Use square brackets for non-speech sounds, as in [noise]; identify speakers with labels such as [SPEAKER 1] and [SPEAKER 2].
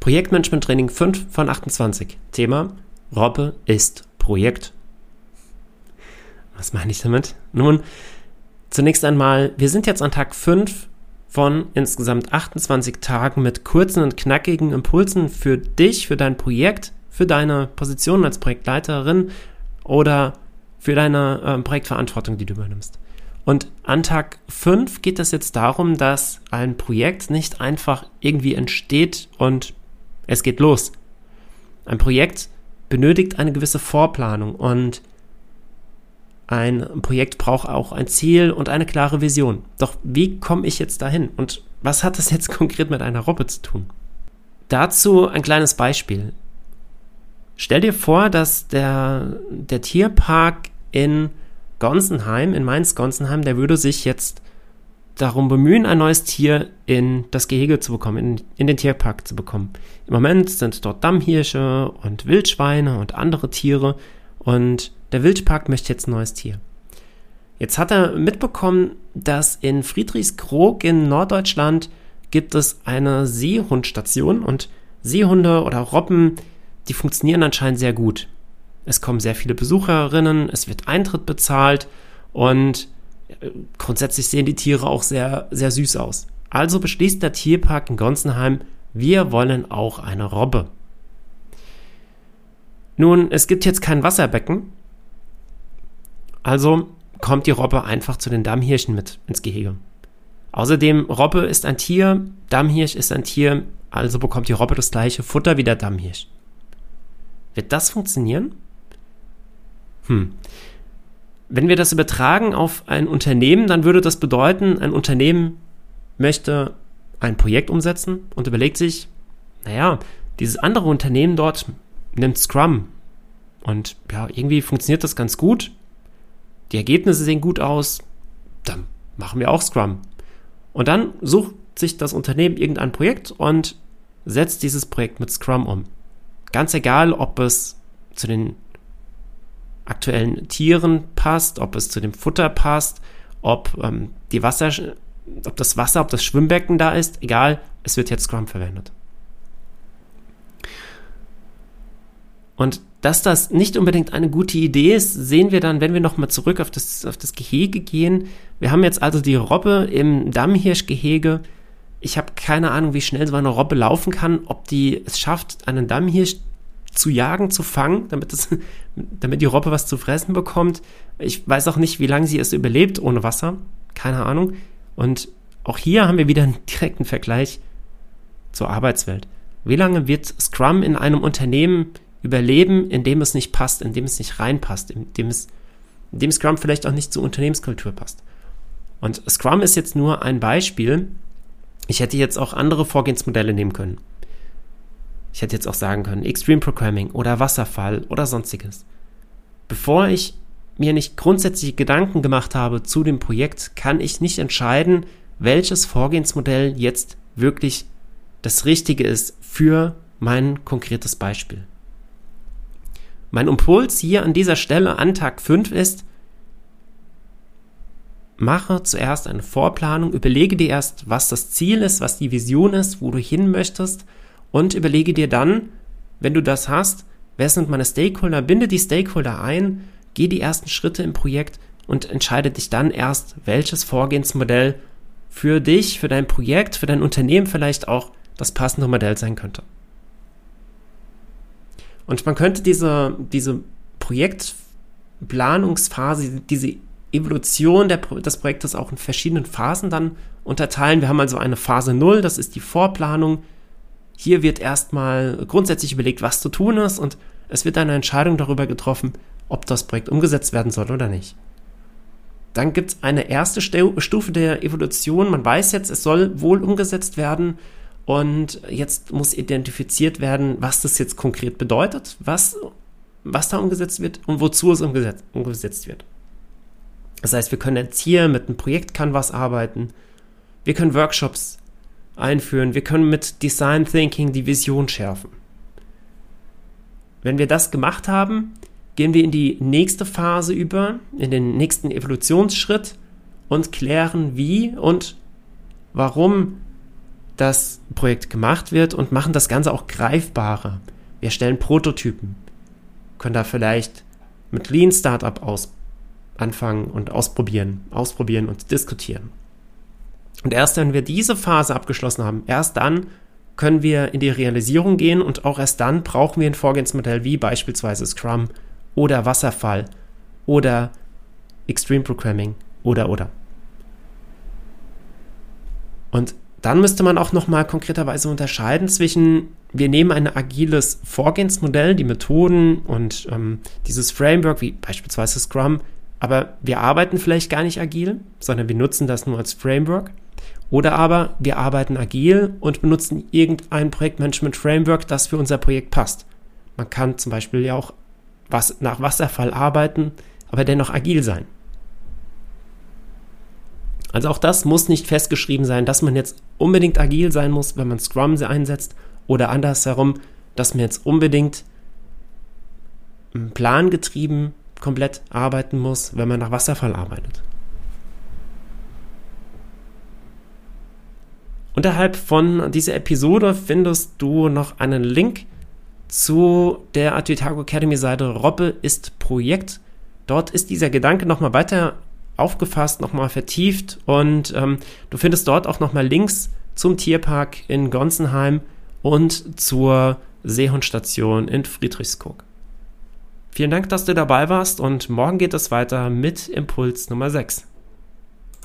[SPEAKER 1] Projektmanagement Training 5 von 28. Thema Robbe ist Projekt. Was meine ich damit? Nun, zunächst einmal, wir sind jetzt an Tag 5 von insgesamt 28 Tagen mit kurzen und knackigen Impulsen für dich, für dein Projekt, für deine Position als Projektleiterin oder für deine äh, Projektverantwortung, die du übernimmst. Und an Tag 5 geht es jetzt darum, dass ein Projekt nicht einfach irgendwie entsteht und es geht los. Ein Projekt benötigt eine gewisse Vorplanung und ein Projekt braucht auch ein Ziel und eine klare Vision. Doch wie komme ich jetzt dahin und was hat das jetzt [laughs] konkret mit einer Robbe zu tun? Dazu ein kleines Beispiel. Stell dir vor, dass der, der Tierpark in Gonsenheim, in Mainz-Gonsenheim, der würde sich jetzt darum bemühen, ein neues Tier in das Gehege zu bekommen, in, in den Tierpark zu bekommen. Im Moment sind dort Dammhirsche und Wildschweine und andere Tiere und der Wildpark möchte jetzt ein neues Tier. Jetzt hat er mitbekommen, dass in Friedrichskrog in Norddeutschland gibt es eine Seehundstation und Seehunde oder Robben, die funktionieren anscheinend sehr gut. Es kommen sehr viele Besucherinnen, es wird Eintritt bezahlt und grundsätzlich sehen die Tiere auch sehr, sehr süß aus. Also beschließt der Tierpark in Gonsenheim, wir wollen auch eine Robbe. Nun, es gibt jetzt kein Wasserbecken, also kommt die Robbe einfach zu den Dammhirschen mit ins Gehege. Außerdem, Robbe ist ein Tier, Dammhirsch ist ein Tier, also bekommt die Robbe das gleiche Futter wie der Dammhirsch. Wird das funktionieren? Hm. Wenn wir das übertragen auf ein Unternehmen, dann würde das bedeuten, ein Unternehmen möchte ein Projekt umsetzen und überlegt sich, naja, dieses andere Unternehmen dort nimmt Scrum und ja, irgendwie funktioniert das ganz gut. Die Ergebnisse sehen gut aus, dann machen wir auch Scrum. Und dann sucht sich das Unternehmen irgendein Projekt und setzt dieses Projekt mit Scrum um. Ganz egal, ob es zu den aktuellen Tieren passt, ob es zu dem Futter passt, ob ähm, die Wasser, ob das Wasser, ob das Schwimmbecken da ist, egal, es wird jetzt Scrum verwendet. Und dass das nicht unbedingt eine gute Idee ist, sehen wir dann, wenn wir nochmal zurück auf das, auf das Gehege gehen. Wir haben jetzt also die Robbe im Dammhirschgehege. Ich habe keine Ahnung, wie schnell so eine Robbe laufen kann, ob die es schafft, einen Dammhirsch zu jagen, zu fangen, damit, es, [laughs] damit die Robbe was zu fressen bekommt. Ich weiß auch nicht, wie lange sie es überlebt ohne Wasser. Keine Ahnung. Und auch hier haben wir wieder einen direkten Vergleich zur Arbeitswelt. Wie lange wird Scrum in einem Unternehmen überleben, in dem es nicht passt, in dem es nicht reinpasst, in dem, es, in dem Scrum vielleicht auch nicht zur Unternehmenskultur passt? Und Scrum ist jetzt nur ein Beispiel. Ich hätte jetzt auch andere Vorgehensmodelle nehmen können. Ich hätte jetzt auch sagen können, Extreme Programming oder Wasserfall oder sonstiges. Bevor ich mir nicht grundsätzliche Gedanken gemacht habe zu dem Projekt, kann ich nicht entscheiden, welches Vorgehensmodell jetzt wirklich das Richtige ist für mein konkretes Beispiel. Mein Impuls hier an dieser Stelle an Tag 5 ist, mache zuerst eine Vorplanung, überlege dir erst, was das Ziel ist, was die Vision ist, wo du hin möchtest und überlege dir dann, wenn du das hast, wer sind meine Stakeholder, binde die Stakeholder ein, geh die ersten Schritte im Projekt und entscheide dich dann erst, welches Vorgehensmodell für dich, für dein Projekt, für dein Unternehmen vielleicht auch das passende Modell sein könnte. Und man könnte diese, diese Projektplanungsphase, diese Evolution der, des Projektes auch in verschiedenen Phasen dann unterteilen. Wir haben also eine Phase 0, das ist die Vorplanung, hier wird erstmal grundsätzlich überlegt, was zu tun ist und es wird eine Entscheidung darüber getroffen, ob das Projekt umgesetzt werden soll oder nicht. Dann gibt es eine erste Stufe der Evolution. Man weiß jetzt, es soll wohl umgesetzt werden und jetzt muss identifiziert werden, was das jetzt konkret bedeutet, was, was da umgesetzt wird und wozu es umgesetzt, umgesetzt wird. Das heißt, wir können jetzt hier mit einem Projekt Canvas arbeiten. Wir können Workshops einführen. Wir können mit Design Thinking die Vision schärfen. Wenn wir das gemacht haben, gehen wir in die nächste Phase über, in den nächsten Evolutionsschritt und klären, wie und warum das Projekt gemacht wird und machen das Ganze auch greifbarer. Wir stellen Prototypen, können da vielleicht mit Lean Startup aus anfangen und ausprobieren, ausprobieren und diskutieren. Und erst wenn wir diese Phase abgeschlossen haben, erst dann können wir in die Realisierung gehen und auch erst dann brauchen wir ein Vorgehensmodell wie beispielsweise Scrum oder Wasserfall oder Extreme Programming oder oder. Und dann müsste man auch nochmal konkreterweise unterscheiden zwischen, wir nehmen ein agiles Vorgehensmodell, die Methoden und ähm, dieses Framework, wie beispielsweise Scrum, aber wir arbeiten vielleicht gar nicht agil, sondern wir nutzen das nur als Framework. Oder aber wir arbeiten agil und benutzen irgendein Projektmanagement-Framework, das für unser Projekt passt. Man kann zum Beispiel ja auch was, nach Wasserfall arbeiten, aber dennoch agil sein. Also auch das muss nicht festgeschrieben sein, dass man jetzt unbedingt agil sein muss, wenn man Scrum einsetzt oder andersherum, dass man jetzt unbedingt plangetrieben komplett arbeiten muss, wenn man nach Wasserfall arbeitet. Unterhalb von dieser Episode findest du noch einen Link zu der Atitago Academy Seite Robbe ist Projekt. Dort ist dieser Gedanke nochmal weiter aufgefasst, nochmal vertieft und ähm, du findest dort auch nochmal Links zum Tierpark in Gonsenheim und zur Seehundstation in Friedrichskoog. Vielen Dank, dass du dabei warst und morgen geht es weiter mit Impuls Nummer 6.